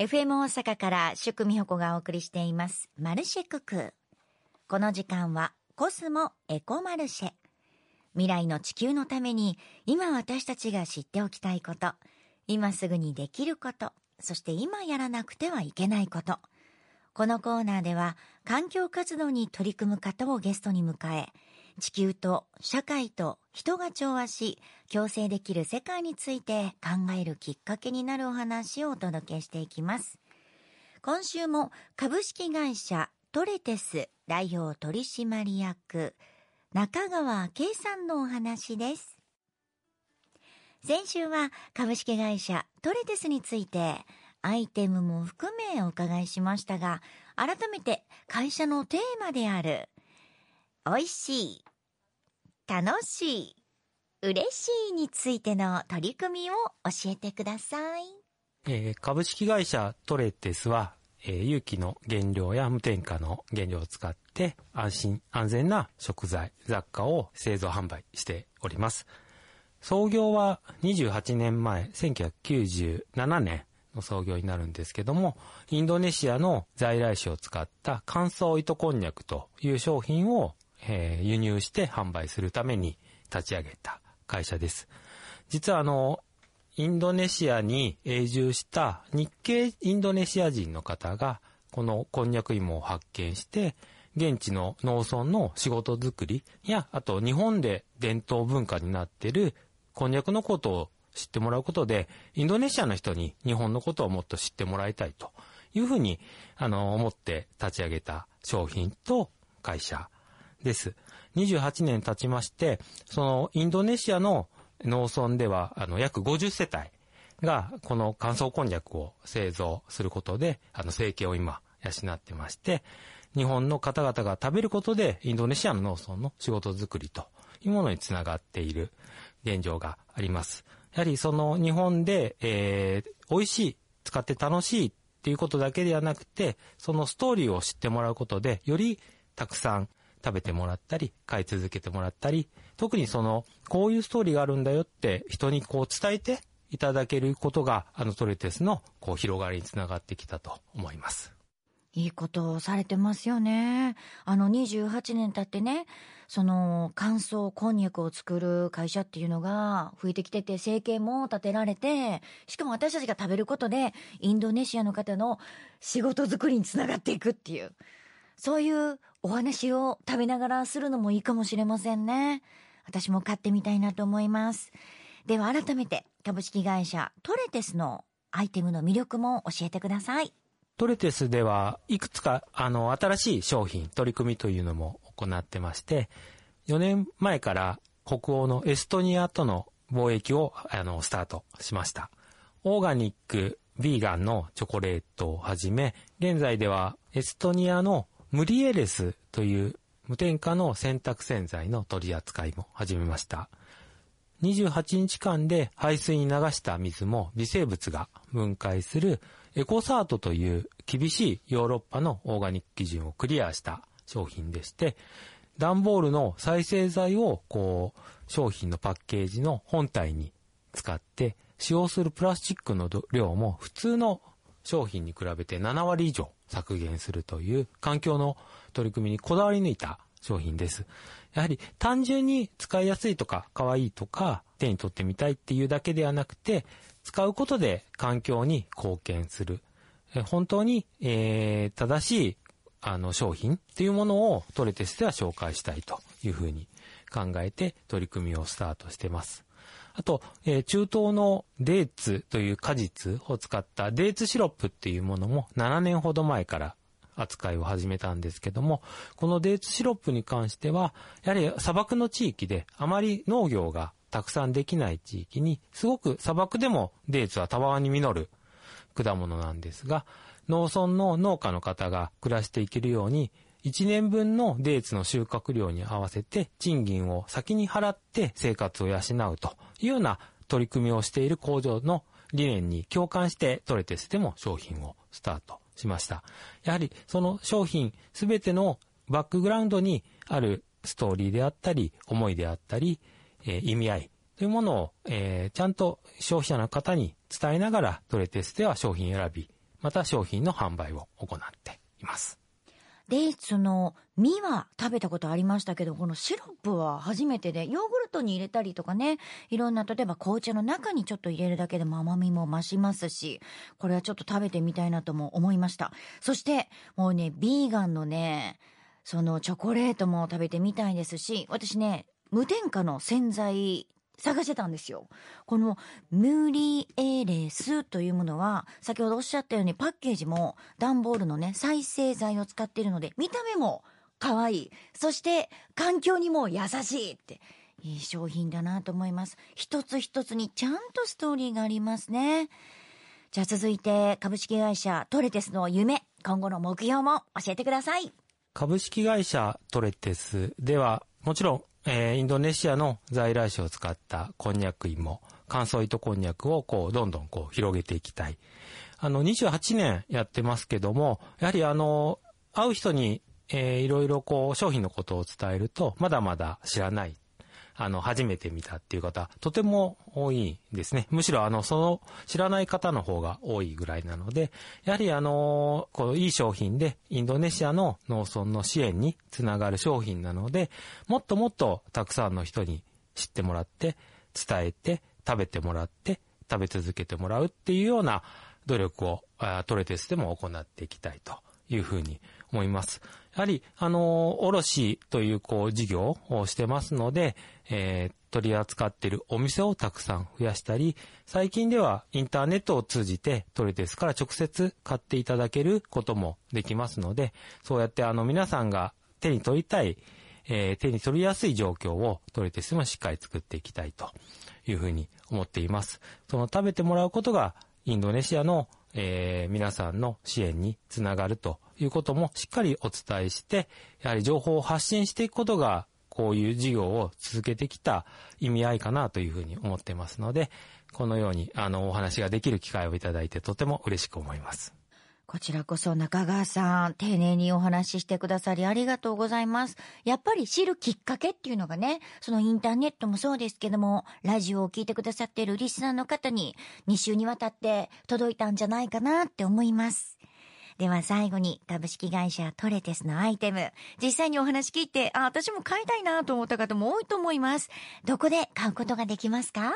FM 大阪から宿美穂子がお送りしています。マルシェクク。この時間はコスモエコマルシェ。未来の地球のために今私たちが知っておきたいこと。今すぐにできること。そして今やらなくてはいけないこと。このコーナーでは環境活動に取り組む方をゲストに迎え地球と社会と人が調和し共生できる世界について考えるきっかけになるお話をお届けしていきます。今週も株式会社トレテス代表取締役中川圭さんのお話です。先週は株式会社トレテスについてアイテムも含めお伺いしましたが改めて会社のテーマである美味しい楽しい嬉しいについての取り組みを教えてください、えー、株式会社トレテスは、えー、有機の原料や無添加の原料を使って安心安全な食材雑貨を製造販売しております。創業は28年前1997年の創業になるんですけどもインドネシアの在来種を使った乾燥糸こんにゃくという商品をえー、輸入して販売するために立ち上げた会社です。実はあの、インドネシアに永住した日系インドネシア人の方が、このこんにゃく芋を発見して、現地の農村の仕事作りや、あと日本で伝統文化になっているこんにゃくのことを知ってもらうことで、インドネシアの人に日本のことをもっと知ってもらいたいというふうに、あの、思って立ち上げた商品と会社です。28年経ちまして、そのインドネシアの農村では、あの、約50世帯が、この乾燥こんにゃくを製造することで、あの、生計を今、養ってまして、日本の方々が食べることで、インドネシアの農村の仕事づくりというものにつながっている現状があります。やはりその日本で、えー、美味しい、使って楽しいっていうことだけではなくて、そのストーリーを知ってもらうことで、よりたくさん食べてもらったり、買い続けてもらったり、特にその、こういうストーリーがあるんだよって人にこう伝えていただけることが、あのトレテスのこう広がりにつながってきたと思います。いいことをされてますよね。あの28年経ってね、その乾燥こんにゃくを作る会社っていうのが増えてきてて、生計も立てられて、しかも私たちが食べることで、インドネシアの方の仕事作りにつながっていくっていう。そういうお話を食べながらするのもいいかもしれませんね。私も買ってみたいなと思います。では改めて株式会社トレテスのアイテムの魅力も教えてください。トレテスではいくつかあの新しい商品、取り組みというのも行ってまして、4年前から北欧のエストニアとの貿易をあのスタートしました。オーガニック、ヴィーガンのチョコレートをはじめ、現在ではエストニアのムリエレスという無添加の洗濯洗剤の取り扱いも始めました。28日間で排水に流した水も微生物が分解するエコサートという厳しいヨーロッパのオーガニック基準をクリアした商品でして、段ボールの再生剤をこう商品のパッケージの本体に使って使用するプラスチックの量も普通の商品に比べて7割以上削減するという環境の取り組みにこだわり抜いた商品です。やはり単純に使いやすいとか可愛いとか手に取ってみたいっていうだけではなくて使うことで環境に貢献する。本当に、えー、正しいあの商品っていうものをトレテスでは紹介したいというふうに考えて取り組みをスタートしてます。あと、えー、中東のデーツという果実を使ったデーツシロップっていうものも7年ほど前から扱いを始めたんですけども、このデーツシロップに関しては、やはり砂漠の地域であまり農業がたくさんできない地域に、すごく砂漠でもデーツはたわわに実る果物なんですが、農村の農家の方が暮らしていけるように、1年分のデーツの収穫量に合わせて賃金を先に払って生活を養うというような取り組みをしている工場の理念に共感してトレテスでも商品をスタートしました。やはりその商品すべてのバックグラウンドにあるストーリーであったり、思いであったり、えー、意味合いというものを、えー、ちゃんと消費者の方に伝えながらトレテスでは商品選びまた商品の販売を行っています。で、その、実は食べたことありましたけど、このシロップは初めてで、ヨーグルトに入れたりとかね、いろんな、例えば紅茶の中にちょっと入れるだけでも甘みも増しますし、これはちょっと食べてみたいなとも思いました。そして、もうね、ビーガンのね、そのチョコレートも食べてみたいですし、私ね、無添加の洗剤探してたんですよ。このムーリーエレスというものは、先ほどおっしゃったようにパッケージも段ボールのね、再生剤を使っているので、見た目も可愛い。そして環境にも優しいって。いい商品だなと思います。一つ一つにちゃんとストーリーがありますね。じゃあ続いて株式会社トレテスの夢、今後の目標も教えてください。株式会社トレテスでは、もちろん、えーインドネシアの在来種を使ったこんにゃく芋、乾燥糸こんにゃくをこう、どんどんこう、広げていきたい。あの、28年やってますけども、やはりあの、会う人に、えーいろいろこう、商品のことを伝えると、まだまだ知らない。あの、初めて見たっていう方、とても多いですね。むしろ、あの、その、知らない方の方が多いぐらいなので、やはり、あの、このいい商品で、インドネシアの農村の支援につながる商品なので、もっともっとたくさんの人に知ってもらって、伝えて、食べてもらって、食べ続けてもらうっていうような努力を、あトレテスでも行っていきたいというふうに思います。やはり、あの、卸という、こう、事業をしてますので、えー取り扱っているお店をたくさん増やしたり、最近ではインターネットを通じてトレテスから直接買っていただけることもできますので、そうやってあの皆さんが手に取りたい、えー手に取りやすい状況をトレテスもしっかり作っていきたいというふうに思っています。その食べてもらうことがインドネシアの、えー皆さんの支援につながるということもしっかりお伝えして、やはり情報を発信していくことがこういう事業を続けてきた意味合いかなというふうに思ってますので、このようにあのお話ができる機会をいただいてとても嬉しく思います。こちらこそ中川さん、丁寧にお話ししてくださりありがとうございます。やっぱり知るきっかけっていうのがね、そのインターネットもそうですけども、ラジオを聞いてくださっているリスナーの方に2週にわたって届いたんじゃないかなって思います。では最後に株式会社トレテスのアイテム、実際にお話聞いて、あ、私も買いたいなと思った方も多いと思います。どこで買うことができますか？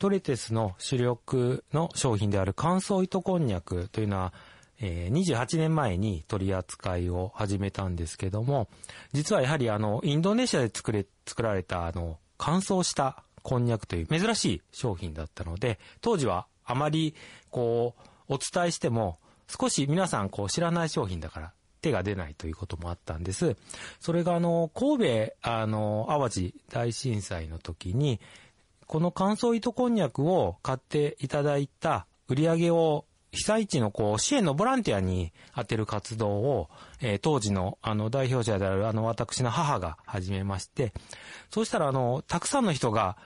トレテスの主力の商品である乾燥糸こんにゃくというのは、え28年前に取り扱いを始めたんですけども、実はやはりあの、インドネシアで作れ、作られたあの、乾燥したこんにゃくという珍しい商品だったので、当時はあまりこう、お伝えしても、少し皆さんこう知らない商品だから手が出ないということもあったんです。それがあの、神戸、あの、淡路大震災の時に、この乾燥糸こんにゃくを買っていただいた売り上げを被災地のこう支援のボランティアに当てる活動を、えー当時のあの代表者であるあの私の母が始めまして、そうしたらあの、たくさんの人が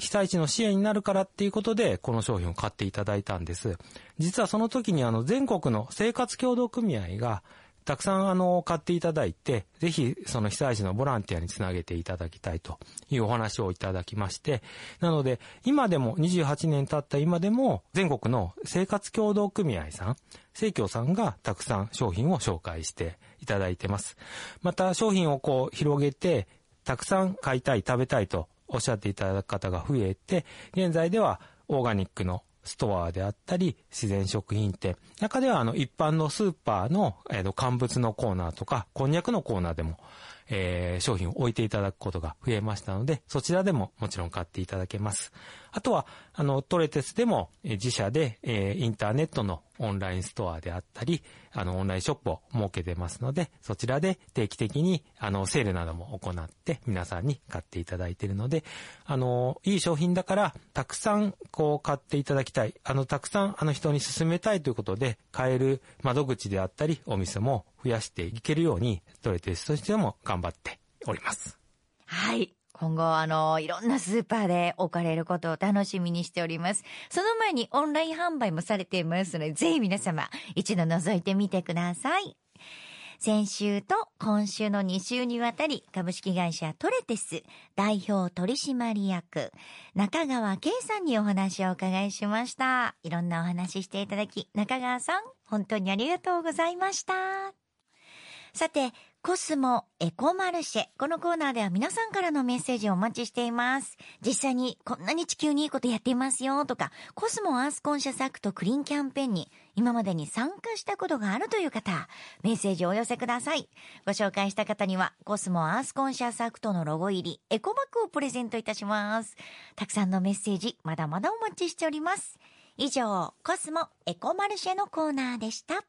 被災地の支援になるからっていうことで、この商品を買っていただいたんです。実はその時にあの、全国の生活協同組合が、たくさんあの、買っていただいて、ぜひその被災地のボランティアにつなげていただきたいというお話をいただきまして、なので、今でも28年経った今でも、全国の生活協同組合さん、生協さんがたくさん商品を紹介していただいてます。また商品をこう広げて、たくさん買いたい、食べたいとおっしゃっていただく方が増えて、現在ではオーガニックのストアであったり、自然食品店。中ではあの一般のスーパーの、えーと乾物のコーナーとか、こんにゃくのコーナーでも、えー商品を置いていただくことが増えましたので、そちらでももちろん買っていただけます。あとは、あの、トレテスでも、えー自社で、えーインターネットのオンラインストアであったり、あの、オンラインショップを設けてますので、そちらで定期的に、あの、セールなども行って、皆さんに買っていただいているので、あの、いい商品だから、たくさん、こう、買っていただきたい。あの、たくさん、あの、人に勧めたいということで、買える窓口であったり、お店も増やしていけるように、トレテスとしても頑張っております。はい。今後、あの、いろんなスーパーで置かれることを楽しみにしております。その前にオンライン販売もされていますので、ぜひ皆様、一度覗いてみてください。先週と今週の2週にわたり株式会社トレテス代表取締役中川圭さんにお話をお伺いしました。いろんなお話していただき中川さん本当にありがとうございました。さて、コスモエコマルシェ。このコーナーでは皆さんからのメッセージをお待ちしています。実際にこんなに地球にいいことやっていますよとか、コスモアースコンシャスアクトクリーンキャンペーンに今までに参加したことがあるという方、メッセージをお寄せください。ご紹介した方には、コスモアースコンシャスアクトのロゴ入りエコバッグをプレゼントいたします。たくさんのメッセージ、まだまだお待ちしております。以上、コスモエコマルシェのコーナーでした。